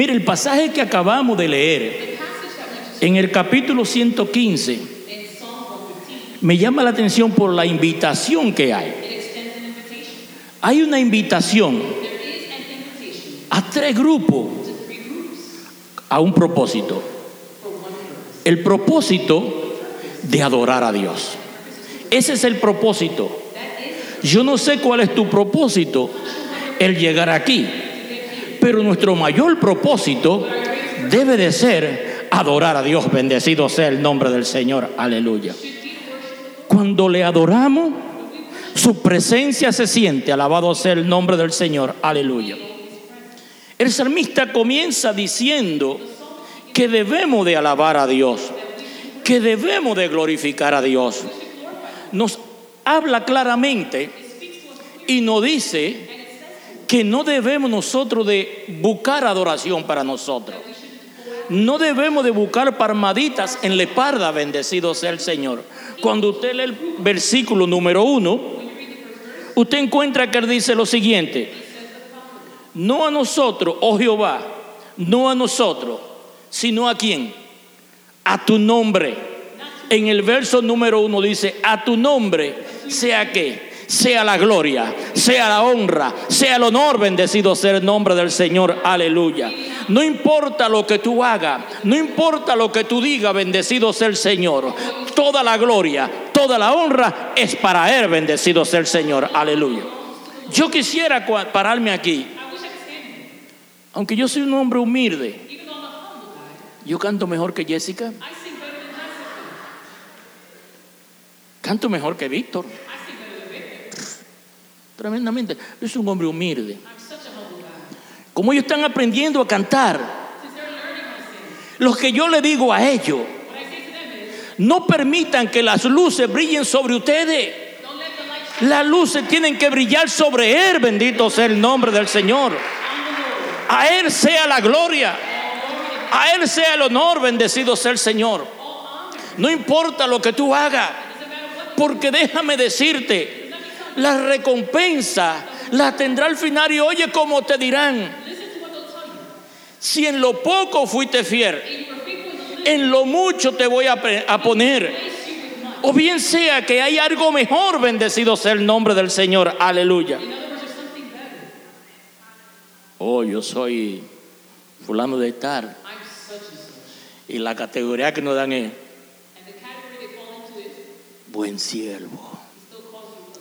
Mire, el pasaje que acabamos de leer en el capítulo 115 me llama la atención por la invitación que hay. Hay una invitación a tres grupos a un propósito. El propósito de adorar a Dios. Ese es el propósito. Yo no sé cuál es tu propósito el llegar aquí, pero nuestro mayor propósito debe de ser adorar a Dios. Bendecido sea el nombre del Señor. Aleluya. Cuando le adoramos, su presencia se siente. Alabado sea el nombre del Señor. Aleluya. El salmista comienza diciendo que debemos de alabar a Dios, que debemos de glorificar a Dios. Nos habla claramente y nos dice que no debemos nosotros de buscar adoración para nosotros. No debemos de buscar palmaditas en la espalda, bendecido sea el Señor. Cuando usted lee el versículo número uno, usted encuentra que él dice lo siguiente, no a nosotros, oh Jehová, no a nosotros, sino a quién, a tu nombre. En el verso número uno dice, a tu nombre sea que sea la gloria, sea la honra, sea el honor, bendecido sea el nombre del Señor, aleluya. No importa lo que tú hagas, no importa lo que tú digas, bendecido sea el Señor. Toda la gloria, toda la honra es para Él, bendecido sea el Señor, aleluya. Yo quisiera pararme aquí, aunque yo soy un hombre humilde, yo canto mejor que Jessica. Canto mejor que Víctor. Tremendamente. Soy un hombre humilde. Como ellos están aprendiendo a cantar, lo que yo le digo a ellos, no permitan que las luces brillen sobre ustedes. Las luces tienen que brillar sobre Él, bendito sea el nombre del Señor. A Él sea la gloria. A Él sea el honor, bendecido sea el Señor. No importa lo que tú hagas, porque déjame decirte, la recompensa la tendrá al final y oye cómo te dirán. Si en lo poco fuiste fiel, en lo mucho te voy a, poner. O bien sea que hay algo mejor, bendecido sea el nombre del Señor. Aleluya. Oh, yo soy fulano de estar. Y la categoría que nos dan es buen siervo.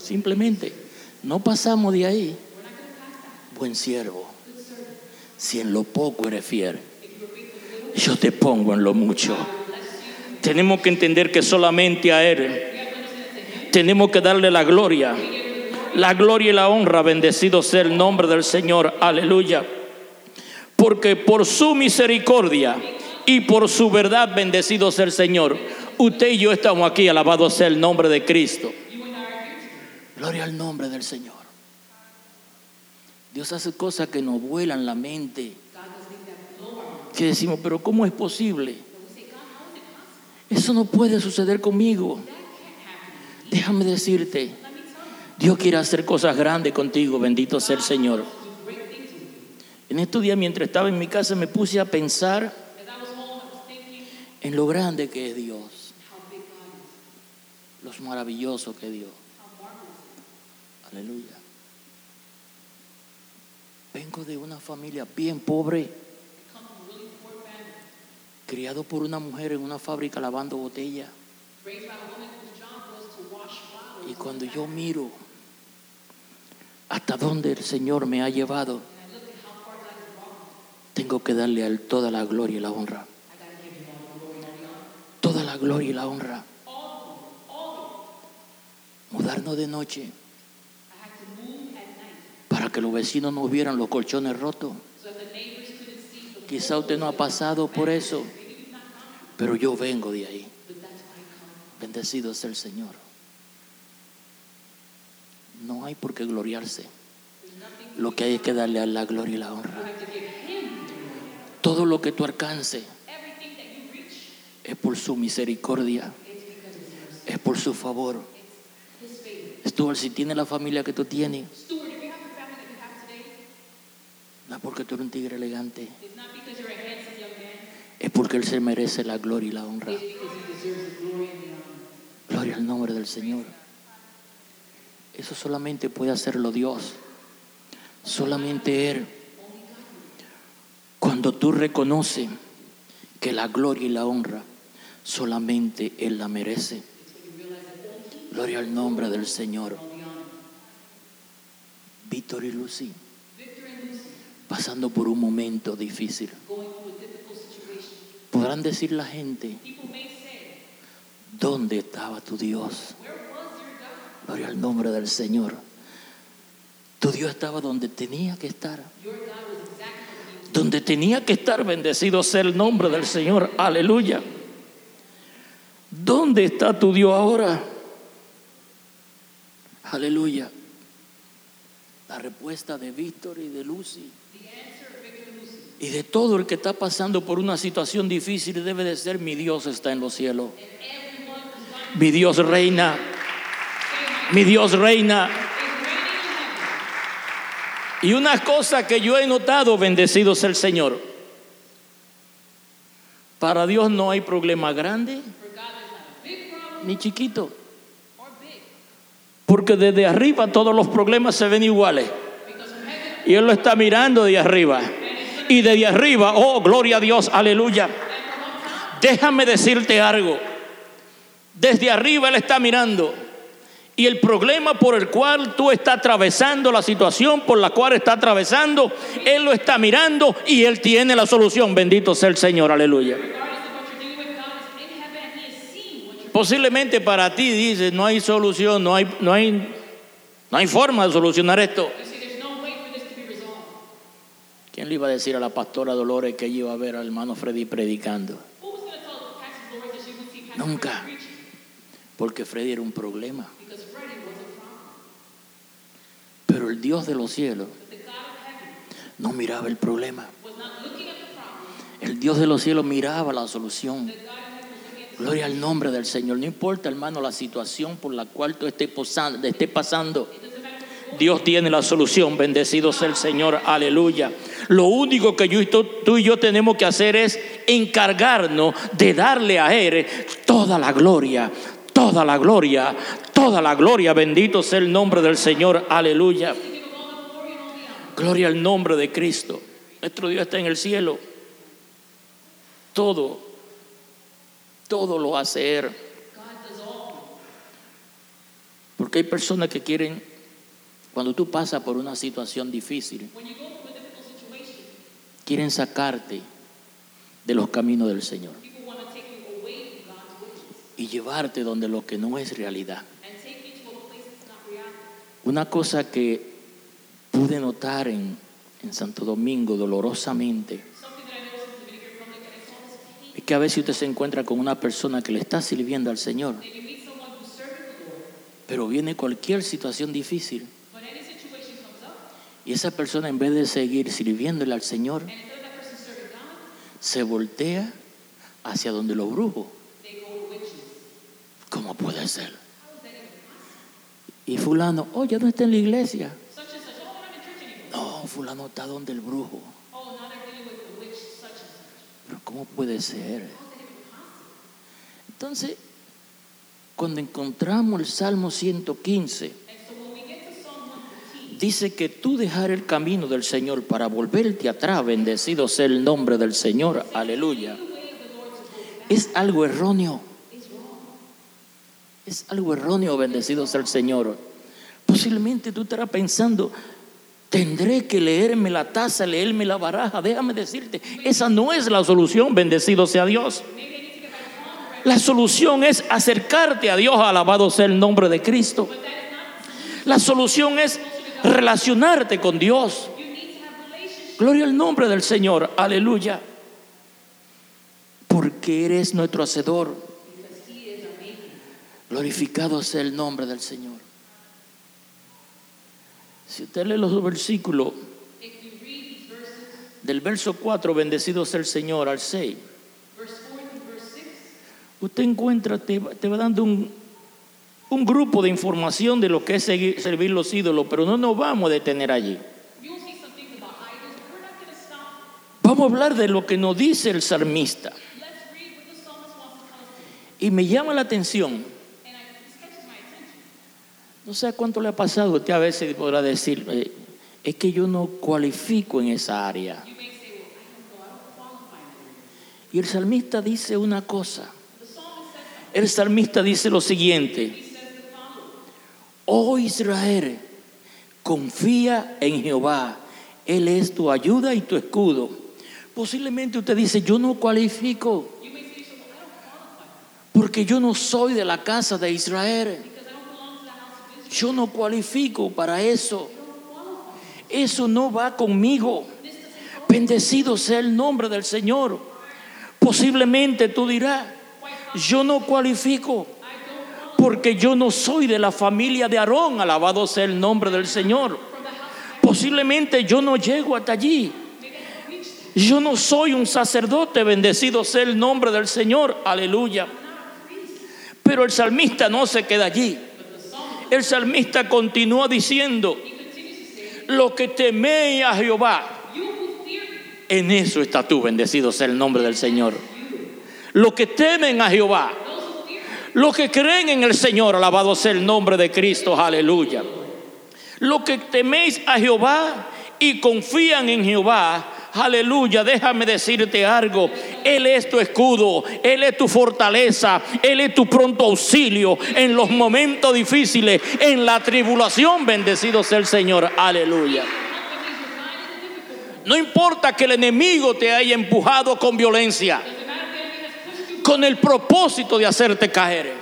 Simplemente, no pasamos de ahí. Buen siervo. Si en lo poco eres fiel, yo te pongo en lo mucho. Tenemos que entender que solamente a Él tenemos que darle la gloria. La gloria y la honra, bendecido sea el nombre del Señor. Aleluya. Porque por su misericordia y por su verdad, bendecido sea el Señor. Usted y yo estamos aquí, alabado sea el nombre de Cristo. Gloria al nombre del Señor. Dios hace cosas que nos vuelan la mente. Que decimos, pero ¿cómo es posible? Eso no puede suceder conmigo. Déjame decirte, Dios quiere hacer cosas grandes contigo, bendito sea el Señor. En estos días, mientras estaba en mi casa, me puse a pensar en lo grande que es Dios, lo maravilloso que es Dios. Aleluya. Vengo de una familia bien pobre, criado por una mujer en una fábrica lavando botella. Y cuando yo miro hasta dónde el Señor me ha llevado, tengo que darle a Él toda la gloria y la honra. Toda la gloria y la honra. Mudarnos de noche que los vecinos no vieran los colchones rotos. Quizá usted no ha pasado por eso, pero yo vengo de ahí. Bendecido sea el Señor. No hay por qué gloriarse. Lo que hay es que darle a la gloria y la honra. Todo lo que tú alcance es por su misericordia, es por su favor. Stuart, si tiene la familia que tú tienes, porque tú eres un tigre elegante. Es porque Él se merece la gloria y la honra. Gloria al nombre del Señor. Eso solamente puede hacerlo Dios. Solamente Él. Cuando tú reconoces que la gloria y la honra solamente Él la merece. Gloria al nombre del Señor. Víctor y Lucy, pasando por un momento difícil. Podrán decir la gente, ¿dónde estaba tu Dios? Gloria al nombre del Señor. Tu Dios estaba donde tenía que estar. Donde tenía que estar, bendecido sea el nombre del Señor. Aleluya. ¿Dónde está tu Dios ahora? Aleluya. La respuesta de Víctor y de Lucy y de todo el que está pasando por una situación difícil debe de ser mi Dios está en los cielos. Mi Dios reina. Mi Dios reina. Y una cosa que yo he notado, bendecido sea el Señor. Para Dios no hay problema grande ni chiquito. Porque desde arriba todos los problemas se ven iguales. Y Él lo está mirando de arriba. Y desde arriba, oh, gloria a Dios, aleluya. Déjame decirte algo. Desde arriba Él está mirando. Y el problema por el cual tú estás atravesando, la situación por la cual está atravesando, Él lo está mirando y Él tiene la solución. Bendito sea el Señor, aleluya. Posiblemente para ti dices, no hay solución, no hay, no hay, no hay forma de solucionar esto. ¿Quién le iba a decir a la pastora Dolores que ella iba a ver al hermano Freddy predicando? Nunca. Porque Freddy era un problema. Pero el Dios de los cielos no miraba el problema. El Dios de los cielos miraba la solución. Gloria al nombre del Señor. No importa, hermano, la situación por la cual tú estés estés pasando. Dios tiene la solución. Bendecido sea el Señor. Aleluya. Lo único que tú y yo tenemos que hacer es encargarnos de darle a Él toda la gloria. Toda la gloria, toda la gloria. Bendito sea el nombre del Señor. Aleluya. Gloria al nombre de Cristo. Nuestro Dios está en el cielo. Todo, todo lo hace Él. Porque hay personas que quieren, cuando tú pasas por una situación difícil, When you go through a difficult situation, quieren sacarte de los caminos del Señor y llevarte donde lo que no es realidad. and take you to a place that's not reality. Una cosa que pude notar en, en Santo Domingo dolorosamente es que a veces usted se encuentra con una persona que le está sirviendo al Señor, pero viene cualquier situación difícil y esa persona en vez de seguir sirviéndole al Señor, se voltea hacia donde los brujos. ¿Cómo puede ser? Y fulano, oh, ya no está en la iglesia. No, fulano está donde el brujo. Pero ¿cómo puede ser? Entonces, cuando encontramos el Salmo 115, dice que tú dejar el camino del Señor para volverte atrás, bendecido sea el nombre del Señor, aleluya. Es algo erróneo. Es algo erróneo, bendecido sea el Señor. Posiblemente tú estarás pensando, tendré que leerme la taza, leerme la baraja. Déjame decirte, esa no es la solución, bendecido sea Dios. La solución es acercarte a Dios, alabado sea el nombre de Cristo. La solución es relacionarte con Dios. Gloria al nombre del Señor, aleluya. Porque eres nuestro hacedor. Glorificado sea el nombre del Señor. Si usted lee los versículos del verso 4, bendecido sea el Señor, al 6, verse 4 through verse 6, usted encuentra, te, te va dando un, un grupo de información de lo que es servir los ídolos, pero no nos vamos a detener allí. Vamos a hablar de lo que nos dice el salmista. Y me llama la atención, no sé cuánto le ha pasado, usted a veces podrá decir, eh, es que yo no cualifico en esa área. Y el salmista dice una cosa. El salmista dice lo siguiente, oh Israel, confía en Jehová, Él es tu ayuda y tu escudo. Posiblemente usted dice, yo no cualifico porque yo no soy de la casa de Israel. Yo no cualifico para eso. Eso no va conmigo. Bendecido sea el nombre del Señor. Posiblemente tú dirás, yo no cualifico porque yo no soy de la familia de Aarón. Alabado sea el nombre del Señor. Posiblemente yo no llego hasta allí. Yo no soy un sacerdote. Bendecido sea el nombre del Señor. Aleluya. Pero el salmista no se queda allí. El salmista continúa diciendo, lo que teméis a Jehová, en eso está tú, bendecido sea el nombre del Señor. Lo que temen a Jehová, those who fear him, lo que creen en el Señor, alabado sea el nombre de Cristo, aleluya. Lo que teméis a Jehová y confían en Jehová, aleluya, déjame decirte algo, Él es tu escudo, Él es tu fortaleza, Él es tu pronto auxilio en los momentos difíciles, en la tribulación, bendecido sea el Señor, aleluya. No importa que el enemigo te haya empujado con violencia, con el propósito de hacerte caer,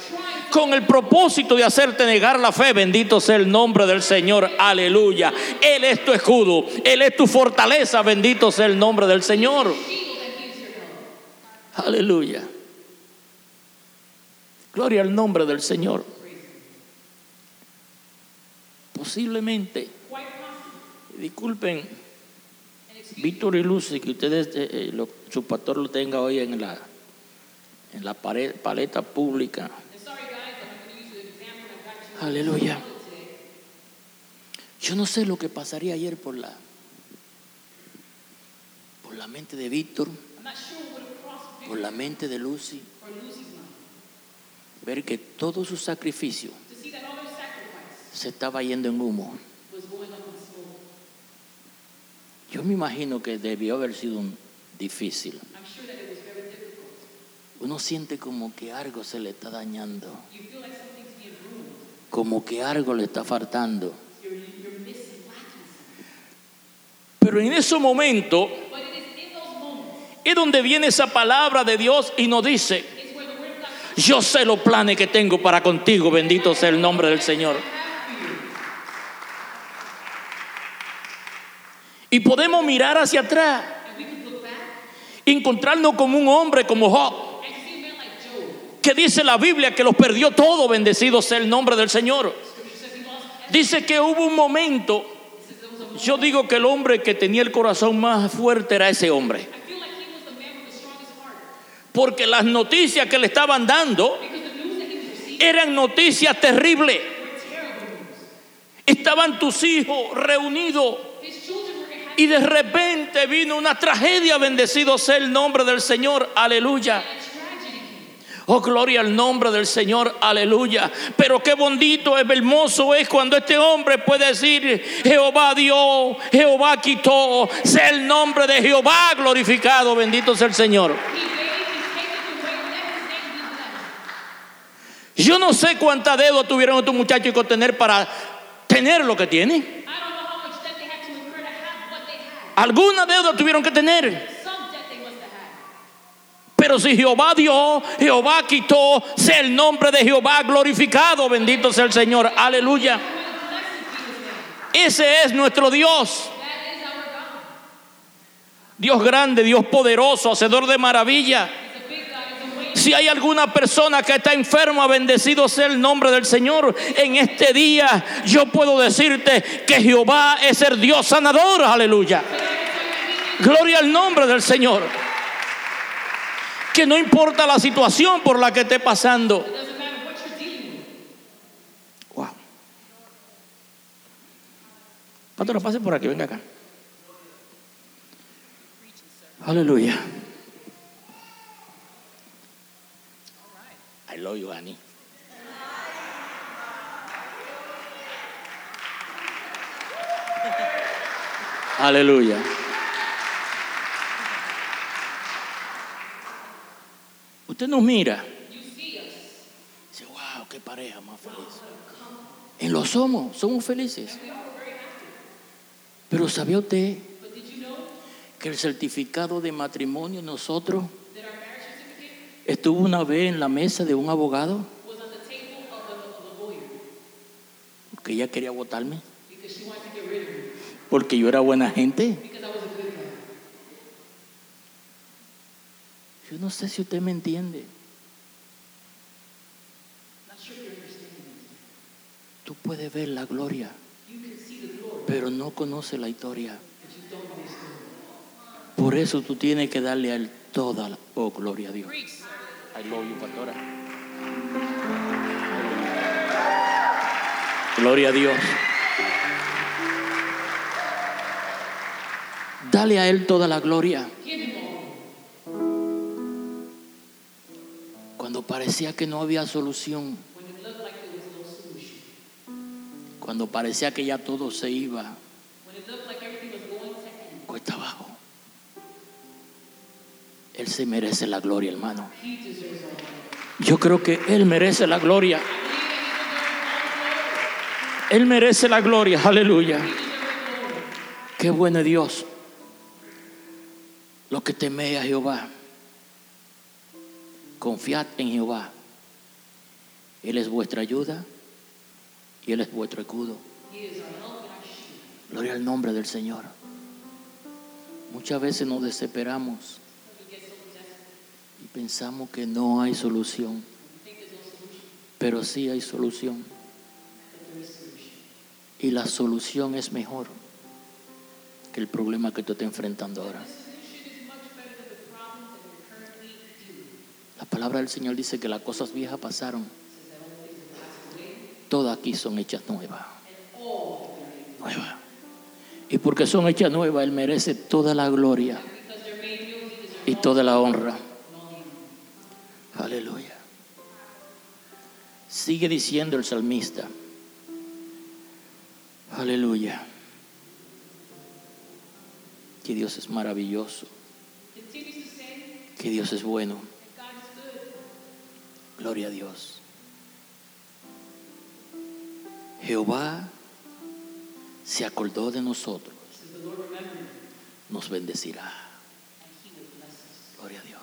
con el propósito de hacerte negar la fe, bendito sea el nombre del Señor, aleluya. Él es tu escudo, Él es tu fortaleza, bendito sea el nombre del Señor. Aleluya. Gloria al nombre del Señor. Posiblemente, disculpen, Víctor y Lucy, que ustedes, eh, eh, lo- su pastor lo tenga hoy en la, en la paleta pública. Aleluya. Yo no sé lo que pasaría ayer por la, por la mente de Víctor, por la mente de Lucy, ver que todo su sacrificio se estaba yendo en humo. Yo me imagino que debió haber sido un difícil. Uno siente como que algo se le está dañando, como que algo le está faltando. Pero en ese momento es donde viene esa palabra de Dios y nos dice, yo sé los planes que tengo para contigo, bendito sea el nombre del Señor. Y podemos mirar hacia atrás encontrarnos como un hombre como Job, dice la Biblia que los perdió todo, bendecido sea el nombre del Señor. Dice que hubo un momento, yo digo que el hombre que tenía el corazón más fuerte era ese hombre, porque las noticias que le estaban dando eran noticias terribles. Estaban tus hijos reunidos y de repente vino una tragedia, bendecido sea el nombre del Señor, aleluya. Oh, gloria al nombre del Señor, aleluya. Pero qué bonito, es hermoso es cuando este hombre puede decir, Jehová dio, Jehová quitó, sea el nombre de Jehová glorificado, bendito sea el Señor. Yo no sé cuánta deuda tuvieron estos muchachos que tener para tener lo que tienen. Alguna deuda tuvieron que tener. Pero si Jehová dio, Jehová quitó, sea el nombre de Jehová glorificado, bendito sea el Señor, aleluya. Ese es nuestro Dios. Dios grande, Dios poderoso, hacedor de maravilla. Si hay alguna persona que está enferma, bendecido sea el nombre del Señor. En este día yo puedo decirte que Jehová es el Dios sanador, aleluya. Gloria al nombre del Señor. Que no importa la situación por la que esté pasando. Wow. Pastora, pase por aquí, venga acá. Aleluya. I love you, Annie. Aleluya. Usted nos mira. Dice, wow, qué pareja más feliz. En lo somos, somos felices. Pero ¿sabía usted que el certificado de matrimonio nosotros estuvo una vez en la mesa de un abogado? Porque ella quería votarme. Porque yo era buena gente. because I was a good guy. Yo no sé si usted me entiende. Tú puedes ver la gloria, pero no conoces la historia. Por eso tú tienes que darle a él toda la oh, gloria a Dios. I love you, pastora. Gloria a Dios. Dale a Él toda la gloria. Parecía que no había solución, cuando parecía que ya todo se iba cuesta abajo. Él se merece la gloria, hermano. Yo creo que Él merece la gloria. Él merece la gloria, aleluya. Qué bueno Dios. Lo que teméis a Jehová, confiad en Jehová. Él es vuestra ayuda y Él es vuestro escudo. Gloria al nombre del Señor. Muchas veces nos desesperamos y pensamos que no hay solución, pero sí hay solución. Y la solución es mejor que el problema que tú estás enfrentando ahora. La palabra del Señor dice que las cosas viejas pasaron, todas aquí son hechas nuevas. Nuevas. Y porque son hechas nuevas, Él merece toda la gloria y toda la honra. Aleluya. Sigue diciendo el salmista. Aleluya. Que Dios es maravilloso, que Dios es bueno. that God is good. Gloria a Dios. Jehová se acordó de nosotros, nos bendecirá. Gloria a Dios.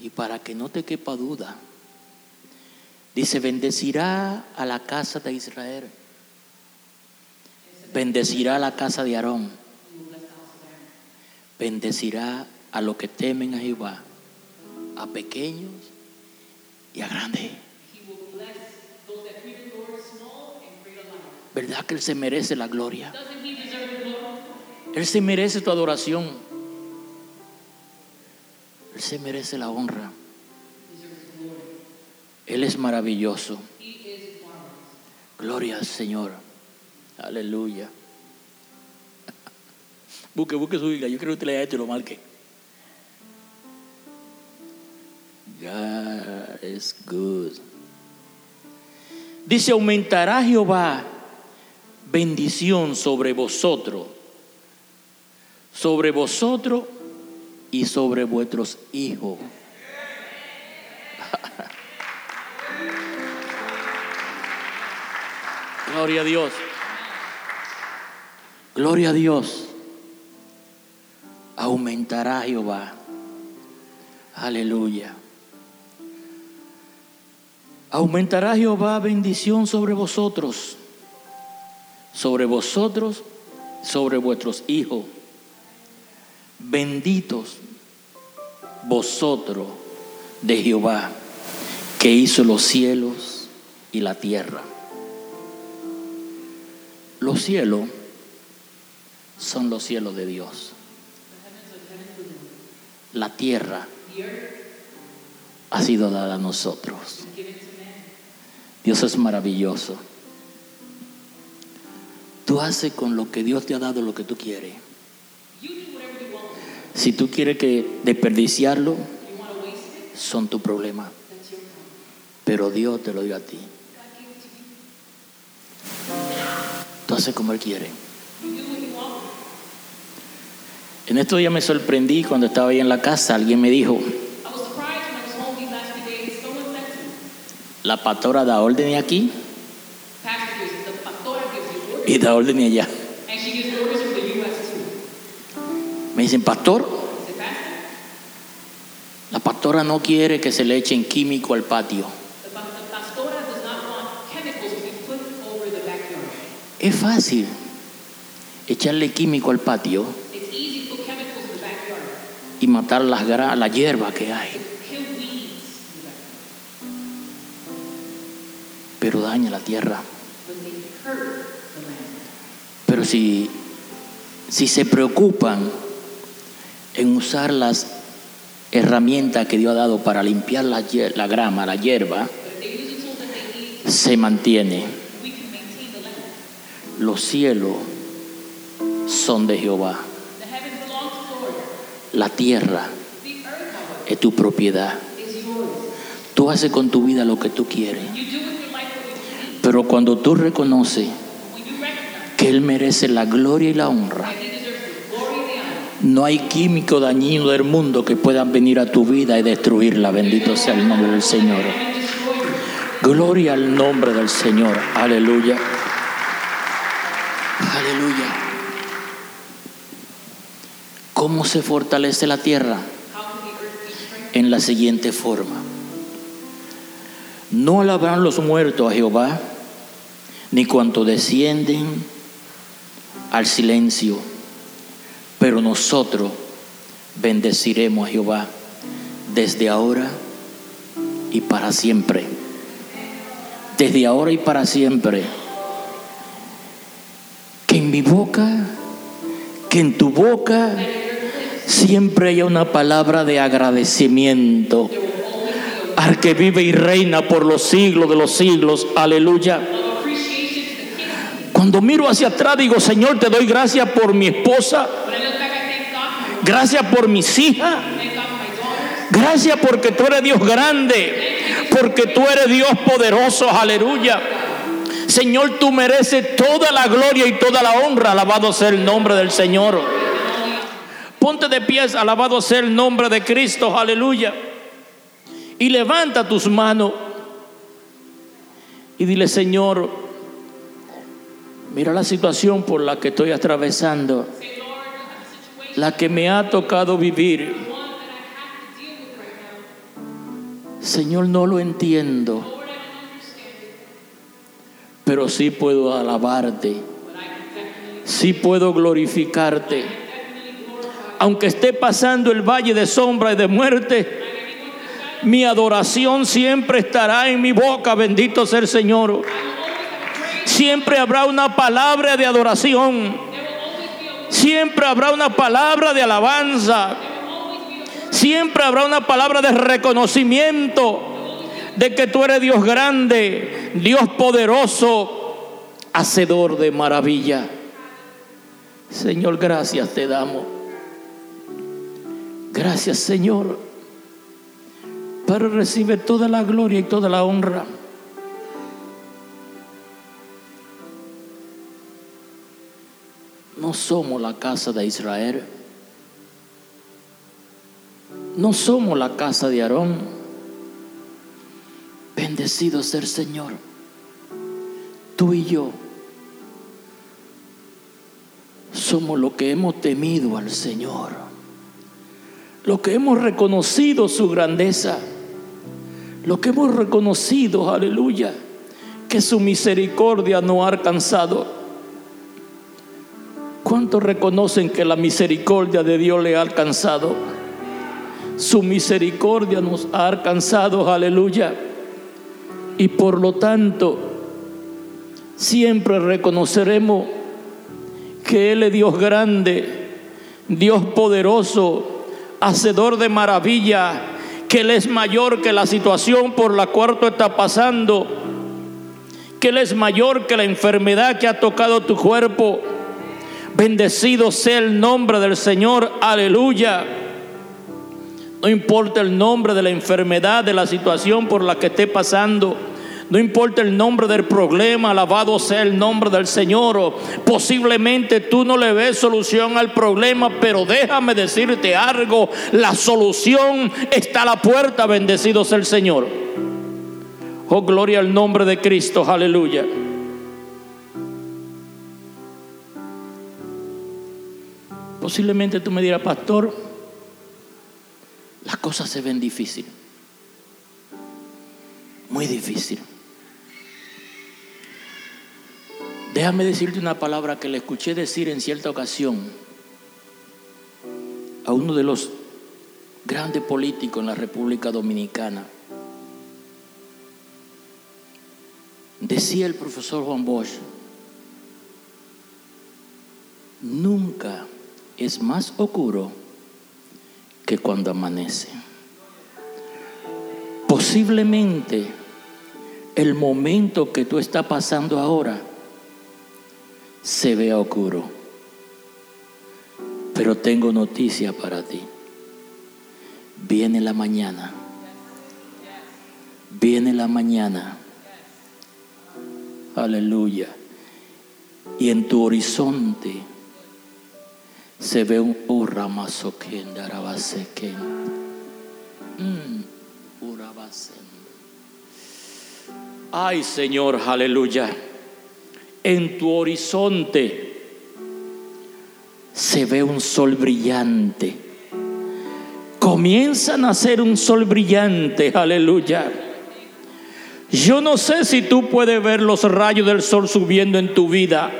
Y para que no te quepa duda, dice, bendecirá a la casa de Israel, bendecirá a la casa de Aarón, bendecirá a los que temen a Jehová, a pequeños y a grandes. ¿Verdad que Él se merece la gloria? Él se merece tu adoración. Él se merece la honra. Él es maravilloso. Gloria al Señor. Aleluya. Busque, busque su Biblia. Yo creo que usted lea esto y lo marque. God is. Dice, aumentará Jehová bendición sobre vosotros, sobre vosotros y sobre vuestros hijos. Gloria a Dios. Gloria a Dios. Aumentará Jehová. Aleluya. Aumentará Jehová bendición sobre vosotros, sobre vosotros, sobre vuestros hijos. Benditos vosotros de Jehová, que hizo los cielos y la tierra. Los cielos son los cielos de Dios. La tierra ha sido dada a nosotros. Dios es maravilloso. Tú haces con lo que Dios te ha dado lo que tú quieres. Si tú quieres que desperdiciarlo, son tu problema. Pero Dios te lo dio a ti. Tú haces como Él quiere. En estos días me sorprendí cuando estaba ahí en la casa. Alguien me dijo, la pastora da orden aquí y da orden allá. Me dicen, pastor, la pastora no quiere que se le echen químico al patio. Es fácil echarle químico al patio y matar las la hierba que hay, daña la tierra. Pero si, si se preocupan en usar las herramientas que Dios ha dado para limpiar la, la grama, la hierba, se mantiene. Los cielos son de Jehová. La tierra es tu propiedad. Tú haces con tu vida lo que tú quieres. Pero cuando tú reconoces que Él merece la gloria y la honra, no hay químico dañino del mundo que puedan venir a tu vida y destruirla. Bendito sea el nombre del Señor. Gloria al nombre del Señor. Aleluya. Aleluya. ¿Cómo se fortalece la tierra? En la siguiente forma. No alabarán los muertos a Jehová, ni cuanto descienden al silencio, pero nosotros bendeciremos a Jehová desde ahora y para siempre. Desde ahora y para siempre. Que en mi boca, que en tu boca, siempre haya una palabra de agradecimiento al que vive y reina por los siglos de los siglos. Aleluya. Cuando miro hacia atrás digo, Señor, te doy gracias por mi esposa, gracias por mis hijas, gracias porque tú eres Dios grande, porque tú eres Dios poderoso. Aleluya. Señor, tú mereces toda la gloria y toda la honra. Alabado sea el nombre del Señor. Ponte de pies, alabado sea el nombre de Cristo. Aleluya. Y levanta tus manos y dile, Señor, mira la situación por la que estoy atravesando, la que me ha tocado vivir. Señor, no lo entiendo, pero sí puedo alabarte, sí puedo glorificarte. Aunque esté pasando el valle de sombra y de muerte, mi adoración siempre estará en mi boca, bendito sea el Señor. Siempre habrá una palabra de adoración. Siempre habrá una palabra de alabanza. Siempre habrá una palabra de reconocimiento de que tú eres Dios grande, Dios poderoso, hacedor de maravilla. Señor, gracias te damos. Gracias, Señor. Padre, recibe toda la gloria y toda la honra. No somos la casa de Israel. No somos la casa de Aarón. Bendecido ser Señor. Tú y yo somos lo que hemos temido al Señor. Lo que hemos reconocido su grandeza. Lo que hemos reconocido, aleluya, que su misericordia no ha alcanzado. ¿Cuántos reconocen que la misericordia de Dios le ha alcanzado? Su misericordia nos ha alcanzado, aleluya. Y por lo tanto, siempre reconoceremos que Él es Dios grande, Dios poderoso, hacedor de maravilla, que Él es mayor que la situación por la cual tú estás pasando, que Él es mayor que la enfermedad que ha tocado tu cuerpo, Bendecido sea el nombre del Señor. Aleluya. No importa el nombre de la enfermedad, de la situación por la que esté pasando. No importa el nombre del problema, alabado sea el nombre del Señor. Posiblemente tú no le ves solución al problema, pero déjame decirte algo. La solución está a la puerta, bendecido sea el Señor. Oh, gloria al nombre de Cristo, aleluya. Posiblemente tú me dirás, pastor, las cosas se ven difícil. Muy difícil. Déjame decirte una palabra que le escuché decir en cierta ocasión a uno de los grandes políticos en la República Dominicana. Decía el profesor Juan Bosch, nunca es más oscuro que cuando amanece. Posiblemente el momento que tú estás pasando ahora se vea oscuro, pero tengo noticia para ti. Viene la mañana, viene la mañana, aleluya, y en tu horizonte se ve un uramazoken darabaseken. Mm. Ay Señor, aleluya. En tu horizonte se ve un sol brillante. Comienza a nacer un sol brillante, aleluya. Yo no sé si tú puedes ver los rayos del sol subiendo en tu vida.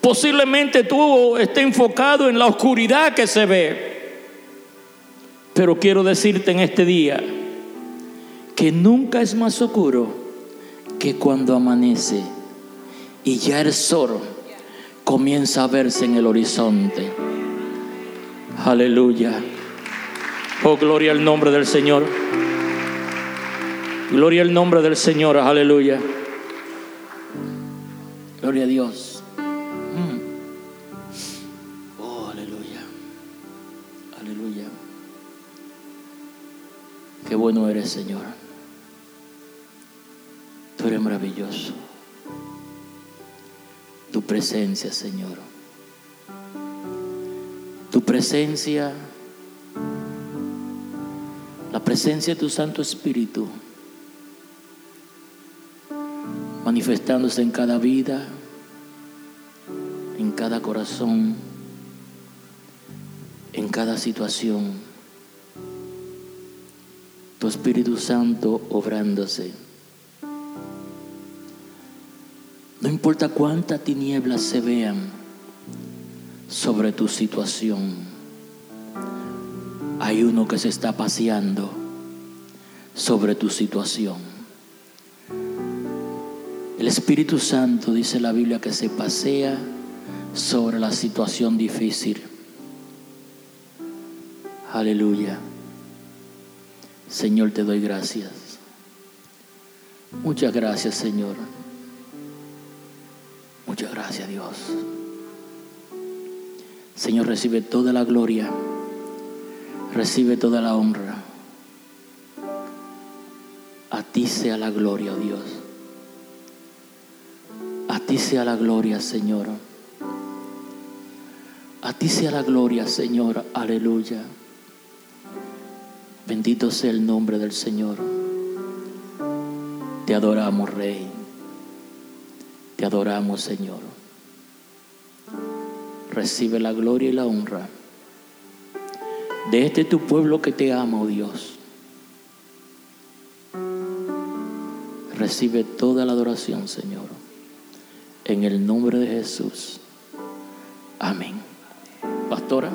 Posiblemente tú estés enfocado en la oscuridad que se ve. Pero quiero decirte en este día que nunca es más oscuro que cuando amanece y ya el sol comienza a verse en el horizonte. Aleluya. Oh, gloria al nombre del Señor. Gloria al nombre del Señor. Aleluya. Gloria a Dios. Qué bueno eres, Señor. Tú eres maravilloso. Tu presencia, Señor. Tu presencia. La presencia de tu Santo Espíritu. Manifestándose en cada vida. En cada corazón. En cada situación. Tu Espíritu Santo obrándose. No importa cuántas tinieblas se vean sobre tu situación, hay uno que se está paseando sobre tu situación. El Espíritu Santo dice la Biblia que se pasea sobre la situación difícil. Aleluya. Señor, te doy gracias. Muchas gracias, Señor. Muchas gracias, Dios. Señor, recibe toda la gloria. Recibe toda la honra. A ti sea la gloria, oh Dios. A ti sea la gloria, Señor. A ti sea la gloria, Señor. Aleluya. Bendito sea el nombre del Señor. Te adoramos, Rey. Te adoramos, Señor. Recibe la gloria y la honra de este tu pueblo que te ama, oh Dios. Recibe toda la adoración, Señor. En el nombre de Jesús. Amén. Pastora.